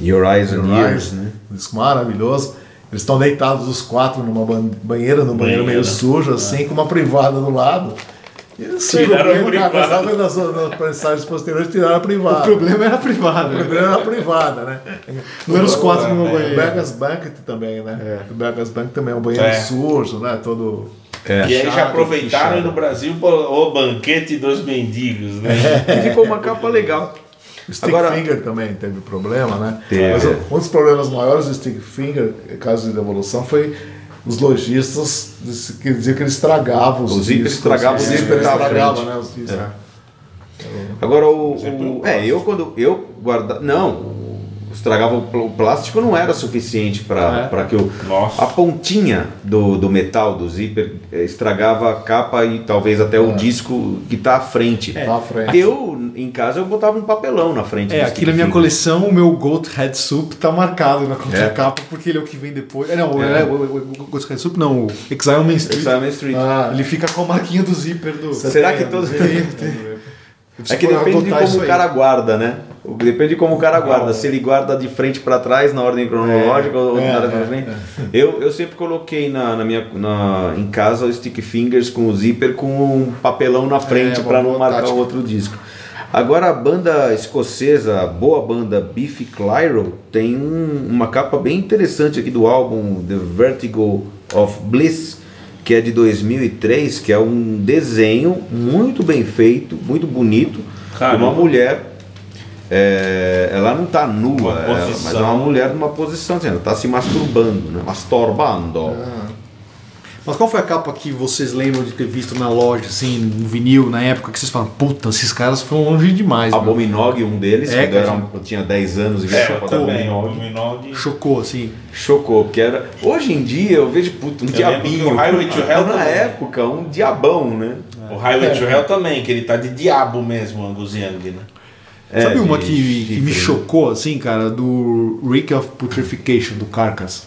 S2: in
S1: Your Eyes and
S2: Your
S1: Ears,
S2: Eyes,
S1: né?
S2: Um disco maravilhoso. Eles estão deitados os quatro numa ban- banheira, no banheiro meio sujo, assim, com uma privada do lado. E
S3: Tiraram a
S2: problema, cara,
S3: privada.
S2: nas, nas mensagens posteriores tiraram a
S4: O
S2: privada.
S4: problema era a privada.
S2: O
S4: né?
S2: problema era a privada, né?
S4: Não eram os quatro no
S2: O
S4: banheiro.
S2: Beggars Banquet também, né?
S4: É.
S2: O Beggars Banquet também é um banheiro
S3: É.
S2: sujo, né? Todo...
S1: É.
S3: E aí já aproveitaram
S2: fechado.
S3: e no Brasil o banquete dos mendigos, né?
S1: E ficou uma capa legal.
S2: Stick
S1: Agora-
S2: Finger também teve problema, né?
S1: Teve.
S2: Mas um dos problemas maiores do Stick Finger, caso de devolução, foi os lojistas disse- que diziam que ele estragava os
S1: O zíper
S2: discos.
S1: estragava
S2: o
S1: o
S2: zíper
S1: zíper da
S2: estragava,
S1: frente.
S2: né? Os discos.
S1: Agora o,
S3: Sempre
S1: o- é eu quando eu guarda não estragava o pl- o plástico não era suficiente para
S4: É.
S1: para que o
S3: Nossa.
S1: a pontinha do, do metal do zíper eh, estragava a capa e talvez até o disco que está à frente.
S2: Tá à frente.
S1: Eu em casa eu botava um papelão na frente.
S4: É, aqui na minha coleção, o meu Goat Head Soup tá marcado na contracapa, porque ele é o que vem depois. É, não, o-
S1: É.
S4: é, o, o, o Goat Head Soup não, o Exile Main Street.
S1: Exile Main Street.
S2: Ah,
S4: Ele fica com a marquinha do zíper do.
S1: Será
S2: tem,
S1: que todos-
S2: né?
S1: É que depende de como o cara guarda, né? Depende de como o cara guarda. Se ele guarda de frente para trás na ordem cronológica ou
S2: é,
S1: nada
S2: é,
S1: pra frente. Eu, eu sempre coloquei na, na minha na, em casa o stick fingers com o zíper com um papelão na frente
S2: É,
S1: para não marcar
S2: tática.
S1: o outro disco. Agora a banda escocesa, a boa banda Beefy Clyro, tem um- uma capa bem interessante aqui do álbum The Vertigo of Bliss, que é de 2003, que é um desenho muito bem feito, muito bonito, de
S3: Caramba.
S1: uma mulher. É, ela não está nua, ela- mas é uma mulher numa posição, assim, ela está se masturbando, né? masturbando.
S4: Mas qual foi a capa que vocês lembram de ter visto na loja, assim, um vinil, na época, que vocês falam, puta, esses caras foram longe demais, mano."
S1: Abominog, um deles,
S4: É,
S1: quando eu, era- eu tinha 10 anos e vi
S3: É,
S1: a
S3: também. O
S1: Abominog.
S3: Minog.
S4: Chocou, assim.
S1: Chocou, porque era. Hoje em dia eu vejo puto, um
S3: que
S1: diabinho.
S3: o Highway to Hell
S1: na
S3: também.
S1: época, um diabão, né?
S3: O Highway to Hell também, que ele tá de diabo mesmo, Angus Young, né?
S1: É,
S4: Sabe uma
S1: de
S4: que, que me chocou, assim, cara? Do Rick of Putrefaction, do Carcass.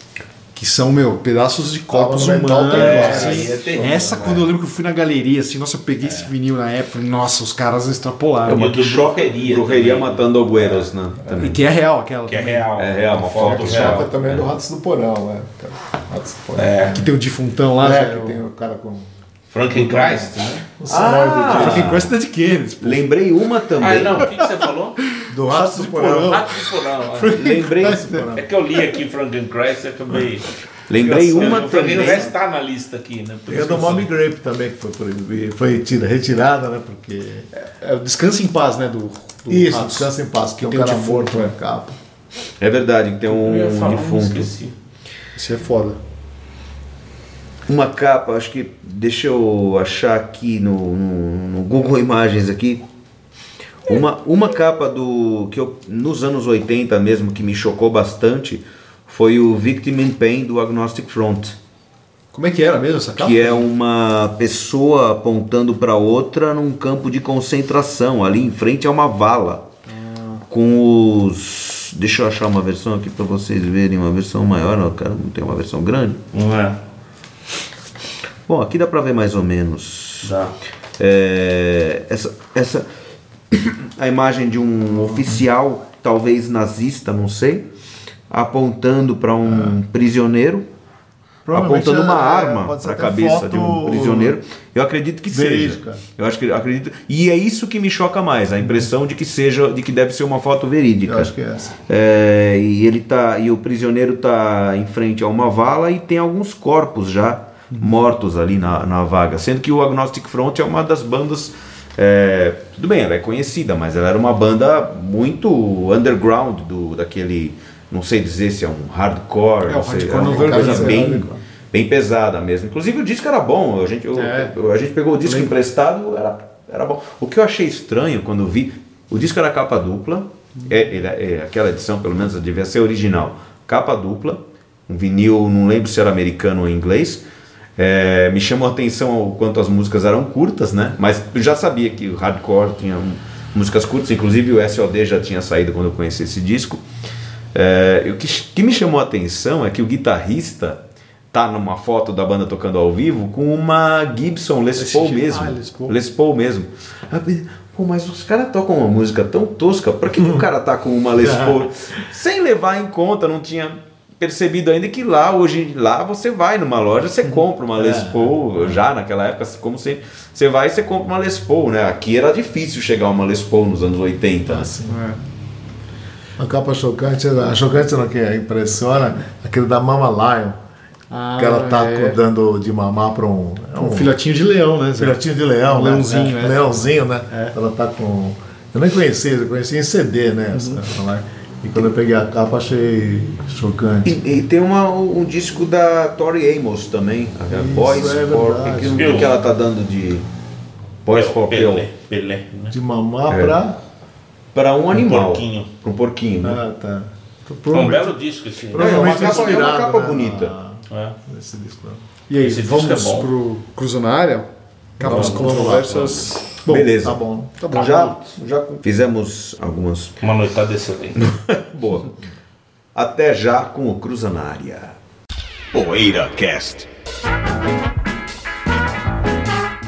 S4: Que são, meu, pedaços de corpos humanos.
S1: É,
S4: assim.
S1: é terrível,
S4: Essa,
S1: né?
S4: quando eu lembro que eu fui na galeria, assim, nossa, eu peguei esse vinil na época, falei, nossa, os caras extrapolaram.
S3: E o do Brujeria.
S1: Brujeria
S3: também,
S1: matando Agüeros, né?
S4: E
S1: Também.
S4: que é real aquela.
S3: Que é
S4: também.
S3: real.
S1: É real, uma foto real.
S2: também é do Ratos do Porão, né? Ratos do Porão.
S3: É.
S4: Que tem o defuntão lá.
S2: É,
S4: né?
S2: que tem o cara com
S3: Frankenchrist, né?
S2: o
S1: Ah!
S4: Franklin Quest é de Kennedy.
S1: Lembrei uma
S3: Ah,
S1: também.
S3: não, o que, que você falou?
S2: do, do Ratos do Porão.
S3: Rato de Porão.
S1: Lembrei,
S3: É que eu li aqui Frankenchrist e acabei.
S1: lembrei uma
S3: O
S1: também.
S3: Frankenchrist tá na lista aqui, né? Por isso que
S2: do
S3: eu
S2: Mommy Grape também, que foi, proibi- foi tira, retirada, né? Porque.
S4: É o Descansa em Paz, né? Do, do
S2: Isso,
S4: Ratos.
S2: descansa em paz, que é um
S4: Tem um
S2: cara
S4: defunto,
S2: morto
S4: né?
S2: na capa.
S1: É verdade, que tem
S3: Eu
S1: um
S3: mas
S1: defunto.
S4: Isso é foda.
S1: Uma capa, acho que. Deixa eu achar aqui no, no- no Google Imagens aqui. Uma, uma capa do. que eu, nos anos 80 mesmo, que me chocou bastante, foi o Victim in Pain do Agnostic Front.
S4: Como é que era mesmo essa capa?
S1: Que é uma pessoa apontando para outra num campo de concentração, ali em frente a uma vala. Com os. Deixa eu achar uma versão aqui para vocês verem, uma versão maior, não, cara, não tem uma versão grande.
S3: Não é?
S1: Bom, aqui dá para ver mais ou menos.
S3: Dá.
S1: É, essa, essa a imagem de um oficial, talvez nazista, não sei, apontando para um prisioneiro,
S2: Provavelmente
S1: apontando uma
S2: é-
S1: arma
S2: pode ser
S1: para a cabeça de um prisioneiro. Eu acredito que
S2: verídica.
S1: seja. Eu acho que acredito. E é isso que me choca mais, a impressão de que seja, de que deve ser uma foto verídica.
S2: Eu acho que é essa.
S1: É, e ele tá e o prisioneiro tá em frente a uma vala e tem alguns corpos já mortos ali na, na vaga, sendo que o Agnostic Front é uma das bandas é, tudo bem, ela é conhecida, mas ela era uma banda muito underground do daquele não sei dizer se é um hardcore,
S4: É,
S1: sei,
S4: hardcore
S1: é uma coisa
S2: verbaliza,
S1: bem bem pesada mesmo. Inclusive o disco era bom, a gente, eu-
S4: É.
S1: a gente pegou o disco emprestado, era, era bom. O que eu achei estranho quando vi, o disco era capa dupla, é, ele- é, aquela edição pelo menos devia ser original, capa dupla, um vinil, não lembro se era americano ou inglês. É, me chamou a atenção o quanto as músicas eram curtas, né? Mas eu já sabia que o hardcore tinha músicas curtas, inclusive o SOD já tinha saído quando eu conheci esse disco. É, o que, que me chamou a atenção é que o guitarrista tá numa foto da banda tocando ao vivo com uma Gibson Les Paul mesmo.
S4: Ah, Les Paul.
S1: Les Paul mesmo. Pô, mas os caras tocam uma música tão tosca, por que, que o cara tá com uma Les Paul? Sem levar em conta, não tinha percebido ainda que lá, hoje, lá você vai numa loja, você compra uma Les Paul, já naquela época, como sempre, você vai e você compra uma Les Paul, né? Aqui era difícil chegar uma Les Paul nos anos 80. né?
S2: Assim. A capa chocante, a chocante não que impressiona, aquele da Mama Lion.
S4: Ah,
S2: que ela tá
S4: é.
S2: dando de mamar para um, é
S4: Um filhotinho de leão, né?
S2: Filhotinho de leão,
S4: Um
S2: né?
S4: leãozinho,
S2: é.
S4: é.
S2: Leãozinho, né?
S4: É.
S2: Ela tá com. Eu nem conhecia, eu conhecia em CD, né?
S4: Uhum.
S2: E quando eu peguei a capa, achei chocante.
S1: E, e tem uma, um disco da Tori Amos também, a Boys
S2: é
S1: for.
S2: verdade.
S1: que- O que, ela tá dando de Boys for
S3: Pelé,
S1: Pill?
S3: Pelé, né?
S2: De mamar
S1: É.
S2: pra.
S1: Para um animal.
S3: porquinho.
S1: Para um porquinho, né?
S2: Ah, tá.
S3: Foi um belo disco esse.
S2: provavelmente
S1: É uma capa- é uma capa
S2: né,
S1: bonita.
S2: na-
S3: É.
S2: Nesse disco.
S4: E aí,
S3: Esse disco
S4: vamos
S3: é bom.
S4: pro área? Capas
S2: Vamos, vamos lá,
S4: controversas. Bom,
S1: Beleza.
S2: Tá bom.
S4: Tá bom.
S1: Já, já fizemos algumas.
S3: Uma noitada excelente.
S1: Boa. Até já com o Cruza na área.
S6: Poeira Cast.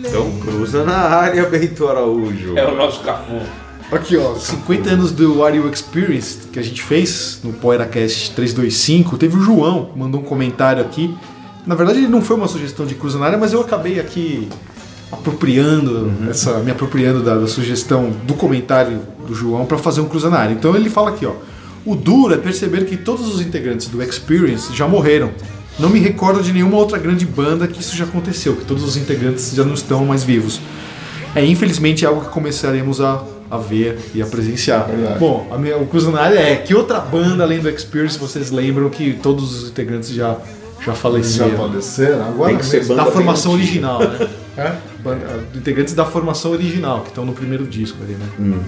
S7: Então cruza
S1: na área, Bento Araújo.
S3: É o nosso Cafu.
S4: Aqui, ó, 50 anos do Are You Experienced que a gente fez no PoeraCast 325. Teve o João, que mandou um comentário aqui. Na verdade, ele não foi uma sugestão de cruza na área, mas eu acabei aqui apropriando uhum. essa, me apropriando da, da, sugestão do comentário do João para fazer um cruza na área. Então ele fala aqui, ó. O duro é perceber que todos os integrantes do Experience já morreram. Não me recordo de nenhuma outra grande banda que isso já aconteceu, que todos os integrantes já não estão mais vivos. É infelizmente algo que começaremos a, a ver e a presenciar.
S2: Verdade.
S4: Bom, a minha, área é que outra banda além do Experience vocês lembram que todos os integrantes já, já
S2: Já
S4: faleceram?
S2: faleceram? Agora
S1: Tem que ser banda
S4: Da formação original, né?
S2: É?
S4: Banda- integrantes da formação original, que estão no primeiro disco ali, né?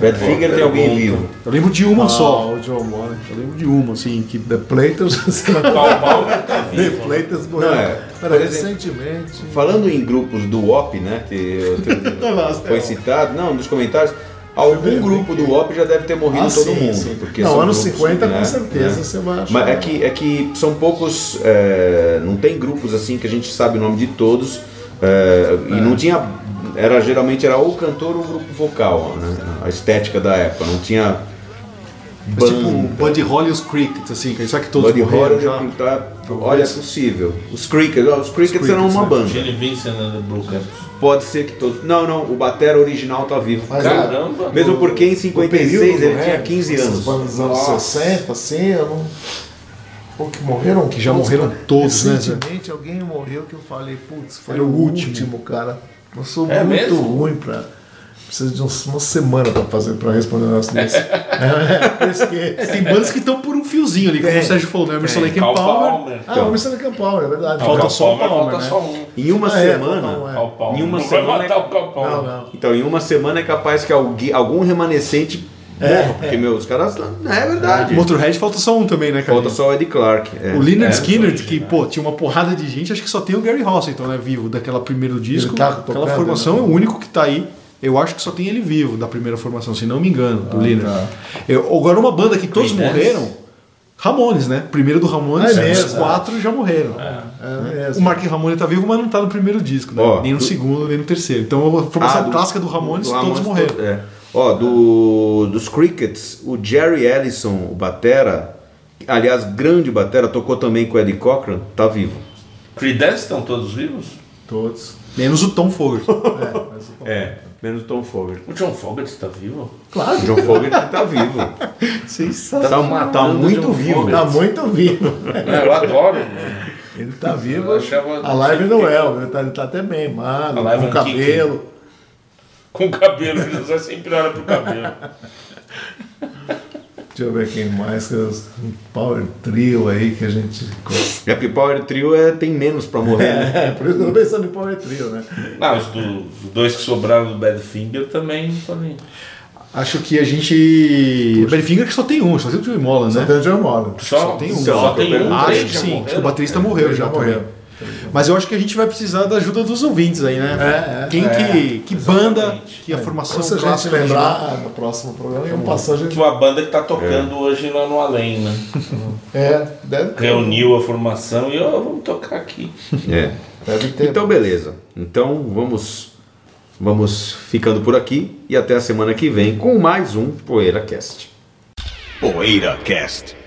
S2: É.
S1: Badfinger tem alguém vivo.
S4: Eu lembro de uma
S2: Ah,
S4: só.
S2: o John Bonham.
S4: Eu lembro de uma, assim, que.
S2: The Platers.
S3: Tá
S2: The
S3: vivo.
S2: Platers
S1: Não,
S2: morreram.
S1: é.
S2: Pera, recentemente.
S1: Falando em grupos do OP, né? Que outro- foi citado, não, nos comentários. Algum grupo do OP já deve ter morrido
S2: Ah,
S1: todo
S2: sim,
S1: mundo.
S2: sim.
S1: Porque
S2: Não,
S1: são
S2: anos
S1: grupos,
S2: 50
S1: né,
S2: com certeza
S1: né?
S2: você vai achar.
S1: Mas é que, é que são poucos. é, não tem grupos assim que a gente sabe o nome de todos. É, E não tinha. Era, geralmente era ou o cantor ou o grupo vocal, né? A estética da época. Não tinha.
S4: Mas, tipo, o
S1: banda.
S4: Buddy Holly e os Crickets, assim, que- será que todos
S1: Buddy Holly,
S4: já?
S1: tá, olha, é possível. Os Crickets, os Crickets eram uma
S4: né?
S1: banda.
S3: Gene Vincent and the Brookers.
S1: Pode ser que todos. Não, não, o Batera original tá vivo.
S2: Mas
S3: Caramba.
S1: Mesmo porque em
S2: no
S1: 56
S2: período do
S1: ele tinha
S2: rap,
S1: 15
S2: essas
S1: anos.
S2: dos anos
S3: Nossa.
S2: 60, assim, eu não. Pô, que morreram
S4: Que já
S2: todos,
S4: morreram
S2: cara.
S4: todos, né, Zé?
S2: Recentemente alguém morreu que eu falei, putz, foi
S4: Era
S2: o
S4: o
S2: último,
S4: último.
S2: cara. Eu sou
S3: É
S2: muito
S3: mesmo?
S2: ruim pra. Preciso de uns- uma semana pra fazer, pra responder um negócio desse. é, por isso que-
S4: É, tem bandas que estão por um fiozinho ali, como
S2: Tem.
S4: o Sérgio falou, né? Emerson Lake Palmer.
S3: Palmer.
S2: Ah, o Mr. Campbell, é verdade.
S4: Falta
S3: Cal
S4: só o
S3: Palmer,
S4: Palmer,
S3: falta
S4: né?
S3: só um.
S1: Em uma
S2: Ah, é,
S1: semana.
S2: é.
S3: Palmer.
S1: Em uma
S3: Não vai
S1: semana
S3: matar
S1: é-
S3: o Cal Palmer.
S2: Não, não.
S1: Então, em uma semana é capaz que alguém, algum remanescente morra, porque meu, os caras. É verdade.
S4: Motorhead falta só um também, né, cara?
S1: Falta só o Eddie Clark. é.
S4: O Leonard
S3: É,
S4: Skinner, que, pô, tinha uma porrada de gente, acho que só tem o Gary Rossington, né, vivo, daquela primeiro disco.
S2: tá
S4: Aquela formação
S2: né?
S4: é o único que tá aí. Eu acho que só tem ele vivo da primeira formação, se não me engano, do Leonard.
S2: tá.
S4: Eu- agora, uma banda que todos
S3: Creedence.
S4: morreram, Ramones, né? Primeiro do Ramones,
S2: Ah, é
S4: os quatro já morreram.
S2: É mesmo.
S4: O Mark Ramone tá vivo, mas não tá no primeiro disco, né?
S1: Ó,
S4: nem no
S1: do-
S4: segundo, nem no terceiro. Então a formação
S1: Ah, do-
S4: clássica do Ramones,
S1: do
S4: todos
S1: Ramones,
S4: morreram.
S1: to- é. Ó, do, dos Crickets, o Jerry Ellison, o Batera, aliás, grande Batera, tocou também com o Eddie Cochran, tá vivo.
S3: Creedence estão todos vivos?
S2: Todos.
S4: Menos o Tom Fogerty.
S1: É, menos o Tom Fogerty.
S3: O John Fogerty está vivo?
S2: Claro.
S1: O John Fogerty tá vivo.
S2: Sensacional.
S1: Tá, tá
S3: matando
S1: muito vivo.
S3: Fogerty.
S2: Tá muito vivo.
S3: É, eu adoro. mano.
S2: Ele tá vivo. A live não é, ele tá, ele tá até bem
S3: live
S2: com
S3: é
S2: cabelo.
S3: Com o cabelo, o José sempre olha pro cabelo.
S2: Deixa eu ver quem mais, que os- um power trio aí que a gente.
S1: É porque Power Trio é, tem menos pra morrer, né?
S2: É, por isso que eu tô pensando em power trio, né?
S3: Não, os, do- os dois que sobraram do Badfinger também podem.
S4: Acho que a gente. Badfinger que só tem um, só tem o Joey
S2: Só
S4: né?
S2: tem o John Moran.
S3: Só,
S4: tem um.
S3: Só tem um.
S4: Acho que sim. Acho que o baterista morreu já,
S2: morreu.
S4: Mas eu acho que a gente vai precisar da ajuda dos ouvintes aí, né?
S2: É, é.
S4: Quem que, que banda, que a formação
S2: Se a gente lembrar no próximo programa, vamos passar a gente.
S3: Que uma banda que tá tocando hoje lá no Além, né?
S2: É, deve ter.
S3: Reuniu a formação e ó, vamos tocar aqui.
S1: É.
S2: Deve ter.
S1: Então, beleza. Então, vamos, vamos ficando por aqui e até a semana que vem com mais um PoeiraCast.
S6: PoeiraCast.